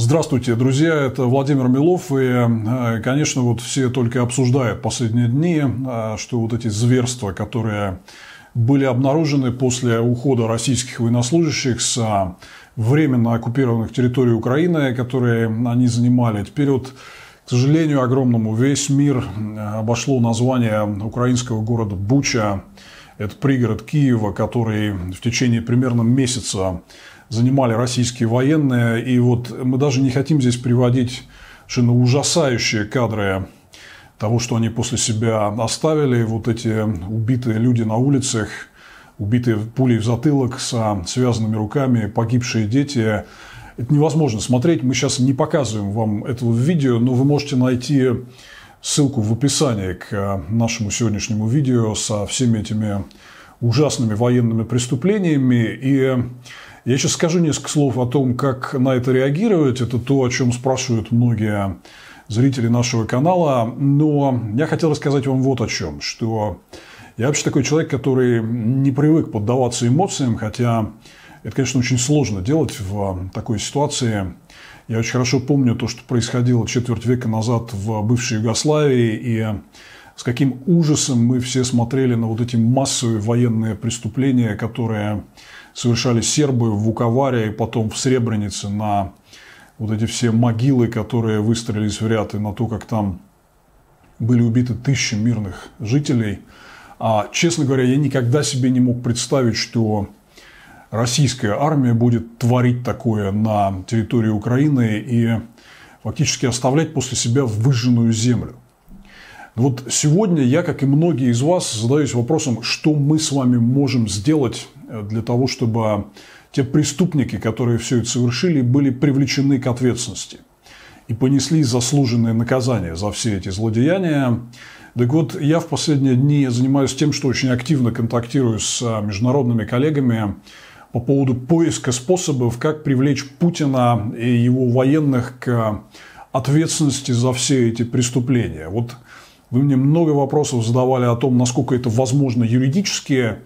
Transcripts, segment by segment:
Здравствуйте, друзья, это Владимир Милов, и, э, конечно, вот все только обсуждают последние дни, э, что вот эти зверства, которые были обнаружены после ухода российских военнослужащих с э, временно оккупированных территорий Украины, которые они занимали. Теперь вот, к сожалению, огромному весь мир обошло название украинского города Буча. Это пригород Киева, который в течение примерно месяца занимали российские военные. И вот мы даже не хотим здесь приводить совершенно ужасающие кадры того, что они после себя оставили. Вот эти убитые люди на улицах, убитые пулей в затылок со связанными руками, погибшие дети. Это невозможно смотреть. Мы сейчас не показываем вам этого видео, но вы можете найти ссылку в описании к нашему сегодняшнему видео со всеми этими ужасными военными преступлениями. И я сейчас скажу несколько слов о том, как на это реагировать. Это то, о чем спрашивают многие зрители нашего канала. Но я хотел рассказать вам вот о чем. Что я вообще такой человек, который не привык поддаваться эмоциям, хотя это, конечно, очень сложно делать в такой ситуации. Я очень хорошо помню то, что происходило четверть века назад в бывшей Югославии, и с каким ужасом мы все смотрели на вот эти массовые военные преступления, которые совершали сербы в Вуковаре и потом в Сребренице на вот эти все могилы, которые выстроились в ряд, и на то, как там были убиты тысячи мирных жителей. А, честно говоря, я никогда себе не мог представить, что российская армия будет творить такое на территории Украины и фактически оставлять после себя выжженную землю. Вот сегодня я, как и многие из вас, задаюсь вопросом, что мы с вами можем сделать для того, чтобы те преступники, которые все это совершили, были привлечены к ответственности и понесли заслуженное наказание за все эти злодеяния. Так вот, я в последние дни занимаюсь тем, что очень активно контактирую с международными коллегами по поводу поиска способов, как привлечь Путина и его военных к ответственности за все эти преступления. Вот вы мне много вопросов задавали о том, насколько это возможно юридически,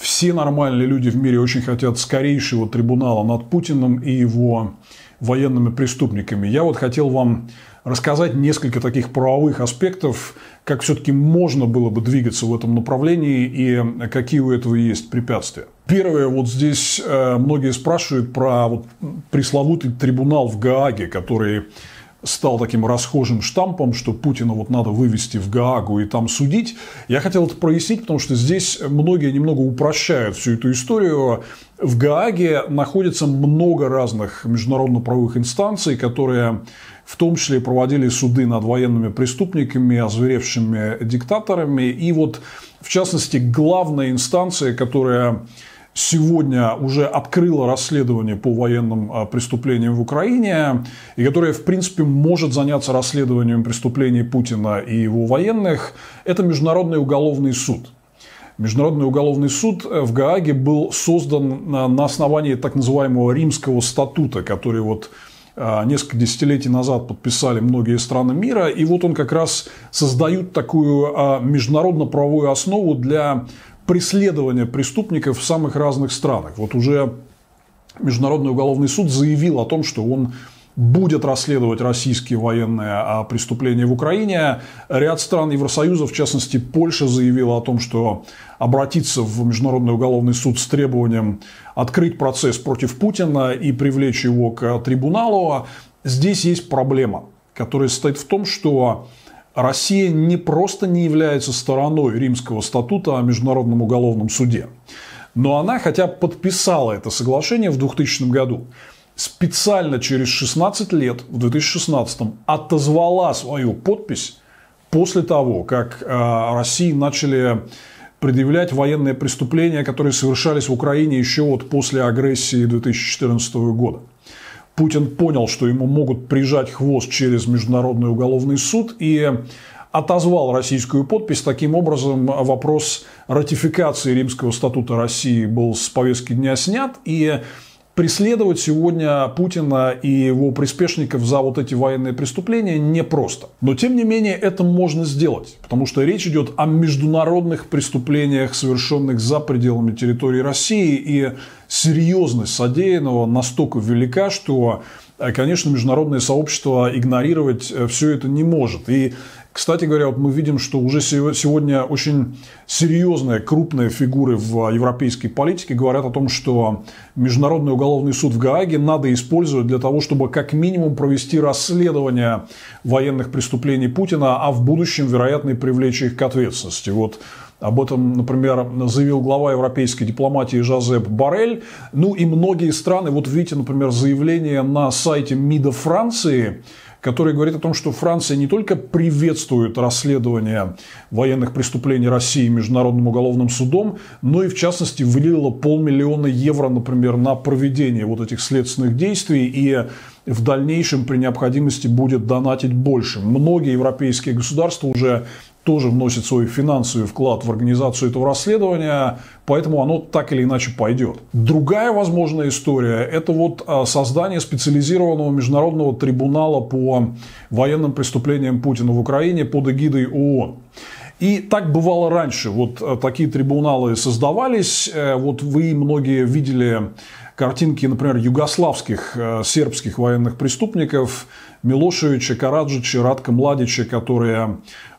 все нормальные люди в мире очень хотят скорейшего трибунала над Путиным и его военными преступниками. Я вот хотел вам рассказать несколько таких правовых аспектов, как все-таки можно было бы двигаться в этом направлении и какие у этого есть препятствия. Первое, вот здесь э, многие спрашивают про вот пресловутый трибунал в Гааге, который стал таким расхожим штампом, что Путина вот надо вывести в Гаагу и там судить. Я хотел это прояснить, потому что здесь многие немного упрощают всю эту историю. В Гааге находится много разных международно-правовых инстанций, которые в том числе проводили суды над военными преступниками, озверевшими диктаторами. И вот, в частности, главная инстанция, которая сегодня уже открыла расследование по военным а, преступлениям в Украине, и которая, в принципе, может заняться расследованием преступлений Путина и его военных, это Международный уголовный суд. Международный уголовный суд э, в Гааге был создан на основании так называемого Римского статута, который вот а, несколько десятилетий назад подписали многие страны мира, и вот он как раз создает такую а, международно-правовую основу для преследования преступников в самых разных странах. Вот уже Международный уголовный суд заявил о том, что он будет расследовать российские военные преступления в Украине. Ряд стран Евросоюза, в частности Польша, заявила о том, что обратиться в Международный уголовный суд с требованием открыть процесс против Путина и привлечь его к трибуналу. Здесь есть проблема, которая состоит в том, что Россия не просто не является стороной Римского статута о Международном уголовном суде, но она хотя подписала это соглашение в 2000 году, специально через 16 лет, в 2016 отозвала свою подпись после того, как э, России начали предъявлять военные преступления, которые совершались в Украине еще вот после агрессии 2014 года. Путин понял, что ему могут прижать хвост через Международный уголовный суд и отозвал российскую подпись. Таким образом, вопрос ратификации Римского статута России был с повестки дня снят. И преследовать сегодня Путина и его приспешников за вот эти военные преступления непросто. Но тем не менее это можно сделать, потому что речь идет о международных преступлениях, совершенных за пределами территории России, и серьезность содеянного настолько велика, что конечно, международное сообщество игнорировать все это не может. И кстати говоря, вот мы видим, что уже сегодня очень серьезные, крупные фигуры в европейской политике говорят о том, что Международный уголовный суд в Гааге надо использовать для того, чтобы как минимум провести расследование военных преступлений Путина, а в будущем, вероятно, привлечь их к ответственности. Вот об этом, например, заявил глава европейской дипломатии Жозеп Барель. Ну и многие страны, вот видите, например, заявление на сайте МИДа Франции, который говорит о том, что Франция не только приветствует расследование военных преступлений России Международным уголовным судом, но и, в частности, выделила полмиллиона евро, например, на проведение вот этих следственных действий и в дальнейшем при необходимости будет донатить больше. Многие европейские государства уже тоже вносит свой финансовый вклад в организацию этого расследования, поэтому оно так или иначе пойдет. Другая возможная история – это вот а, создание специализированного международного трибунала по военным преступлениям Путина в Украине под эгидой ООН. И так бывало раньше. Вот а, такие трибуналы создавались. Э, вот вы многие видели картинки, например, югославских э, сербских военных преступников Милошевича, Караджича, Радка Младича, которые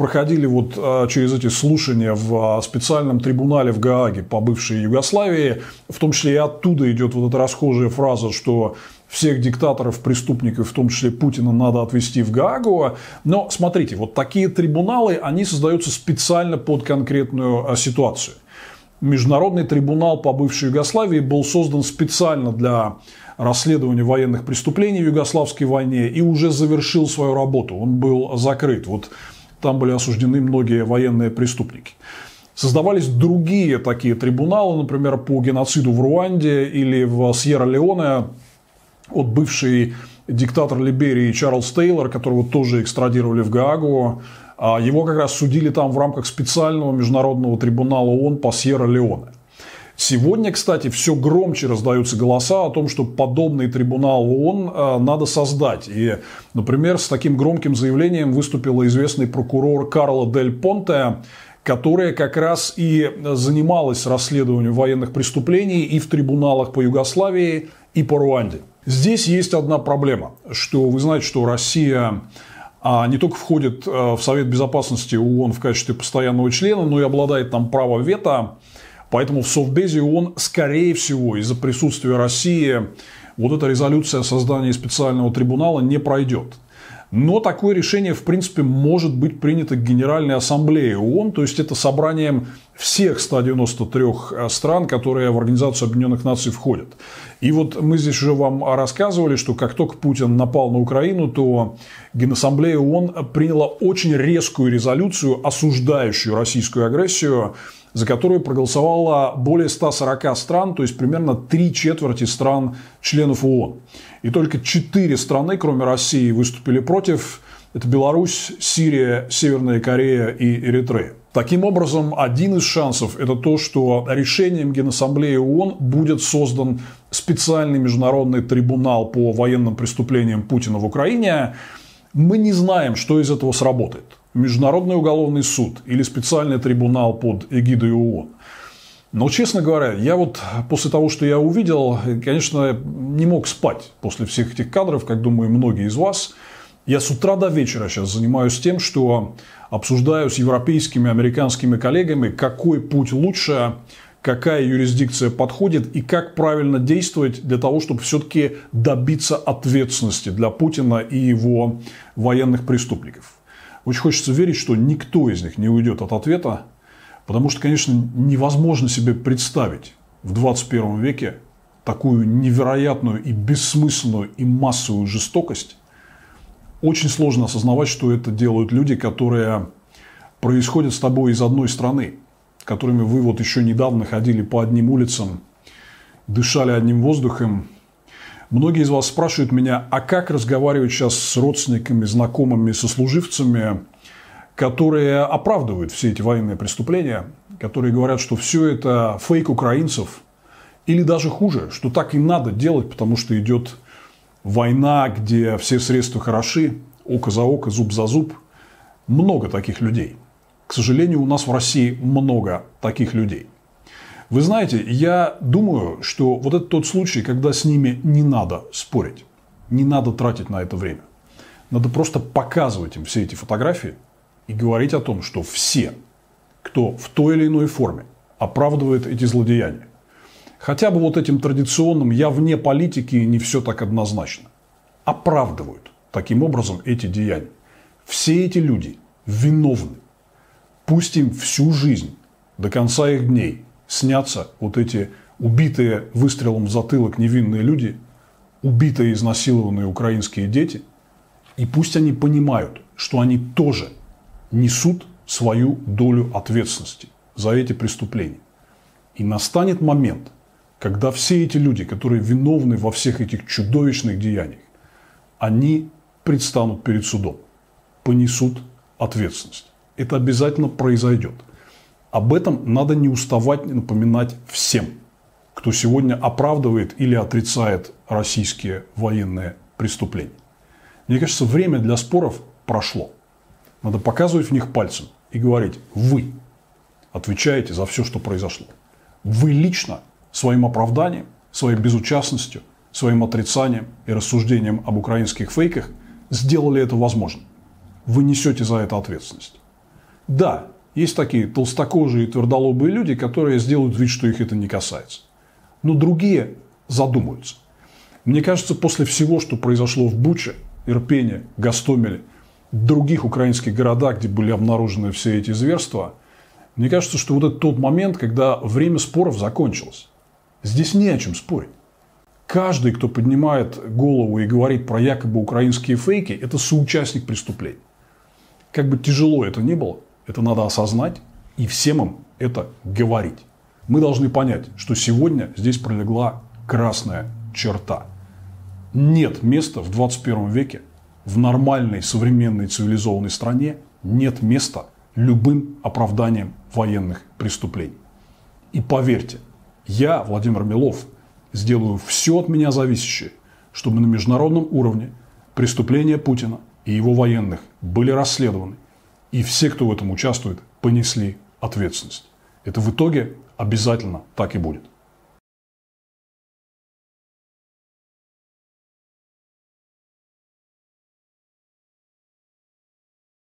проходили вот а, через эти слушания в а, специальном трибунале в Гааге по бывшей Югославии, в том числе и оттуда идет вот эта расхожая фраза, что всех диктаторов, преступников, в том числе Путина, надо отвести в Гаагу. Но смотрите, вот такие трибуналы, они создаются специально под конкретную а, ситуацию. Международный трибунал по бывшей Югославии был создан специально для расследования военных преступлений в Югославской войне и уже завершил свою работу. Он был закрыт. Вот там были осуждены многие военные преступники. Создавались другие такие трибуналы, например, по геноциду в Руанде или в Сьерра-Леоне от бывший диктатор Либерии Чарльз Тейлор, которого тоже экстрадировали в Гаагу. А его как раз судили там в рамках специального международного трибунала ООН по Сьерра-Леоне. Сегодня, кстати, все громче раздаются голоса о том, что подобный трибунал ООН э, надо создать. И, например, с таким громким заявлением выступила известный прокурор Карло Дель Понте, которая как раз и занималась расследованием военных преступлений и в трибуналах по Югославии, и по Руанде. Здесь есть одна проблема, что вы знаете, что Россия а, не только входит э, в Совет Безопасности ООН в качестве постоянного члена, но и обладает там право вето Поэтому в Совбезе он, скорее всего, из-за присутствия России, вот эта резолюция о создании специального трибунала не пройдет. Но такое решение, в принципе, может быть принято Генеральной Ассамблеей ООН, то есть это собранием всех 193 э, стран, которые в Организацию Объединенных Наций входят. И вот мы здесь уже вам рассказывали, что как только Путин напал на Украину, то Генассамблея ООН приняла очень резкую резолюцию, осуждающую российскую агрессию, за которую проголосовало более 140 стран, то есть примерно три четверти стран членов ООН. И только четыре страны, кроме России, выступили против. Это Беларусь, Сирия, Северная Корея и Эритрея. Таким образом, один из шансов – это то, что решением Генассамблеи ООН будет создан специальный международный трибунал по военным преступлениям Путина в Украине. Мы не знаем, что из этого сработает. Международный уголовный суд или специальный трибунал под эгидой ООН. Но, честно говоря, я вот после того, что я увидел, конечно, не мог спать после всех этих кадров, как думаю, многие из вас. Я с утра до вечера сейчас занимаюсь тем, что обсуждаю с европейскими, американскими коллегами, какой путь лучше, какая юрисдикция подходит и как правильно действовать для того, чтобы все-таки добиться ответственности для Путина и его военных преступников. Очень хочется верить, что никто из них не уйдет от ответа, потому что, конечно, невозможно себе представить в 21 веке такую невероятную и бессмысленную и массовую жестокость. Очень сложно осознавать, что это делают люди, которые происходят с тобой из одной страны, которыми вы вот еще недавно ходили по одним улицам, дышали одним воздухом, Многие из вас спрашивают меня, а как разговаривать сейчас с родственниками, знакомыми, сослуживцами, которые оправдывают все эти военные преступления, которые говорят, что все это фейк украинцев, или даже хуже, что так и надо делать, потому что идет война, где все средства хороши, око за око, зуб за зуб. Много таких людей. К сожалению, у нас в России много таких людей. Вы знаете, я думаю, что вот это тот случай, когда с ними не надо спорить. не надо тратить на это время. Надо просто показывать им все эти фотографии и говорить о том, что все, кто в той или иной форме оправдывает эти злодеяния, хотя бы вот этим традиционным «я вне политики» не все так однозначно, оправдывают таким образом эти деяния. Все эти люди виновны. Пусть им всю жизнь, до конца их дней, снятся вот эти убитые выстрелом в затылок невинные люди, убитые изнасилованные украинские дети, и пусть они понимают, что они тоже несут свою долю ответственности за эти преступления. И настанет момент, когда все эти люди, которые виновны во всех этих чудовищных деяниях, они предстанут перед судом, понесут ответственность. Это обязательно произойдет. Об этом надо не уставать напоминать всем, кто сегодня оправдывает или отрицает российские военные преступления. Мне кажется, время для споров прошло. Надо показывать в них пальцем и говорить, вы отвечаете за все, что произошло. Вы лично своим оправданием, своей безучастностью, своим отрицанием и рассуждением об украинских фейках сделали это возможным. Вы несете за это ответственность. Да, есть такие толстокожие и твердолобые люди, которые сделают вид, что их это не касается. Но другие задумаются. Мне кажется, после всего, что произошло в Буче, Ирпене, Гастомеле, других украинских городах, где были обнаружены все эти зверства, мне кажется, что вот это тот момент, когда время споров закончилось. Здесь не о чем спорить. Каждый, кто поднимает голову и говорит про якобы украинские фейки, это соучастник преступления. Как бы тяжело это ни было, это надо осознать и всем им это говорить. Мы должны понять, что сегодня здесь пролегла красная черта. Нет места в 21 веке, в нормальной, современной, цивилизованной стране, нет места любым оправданием военных преступлений. И поверьте, я, Владимир Милов, сделаю все от меня зависящее, чтобы на международном уровне преступления Путина и его военных были расследованы, и все, кто в этом участвует, понесли ответственность. Это в итоге обязательно так и будет.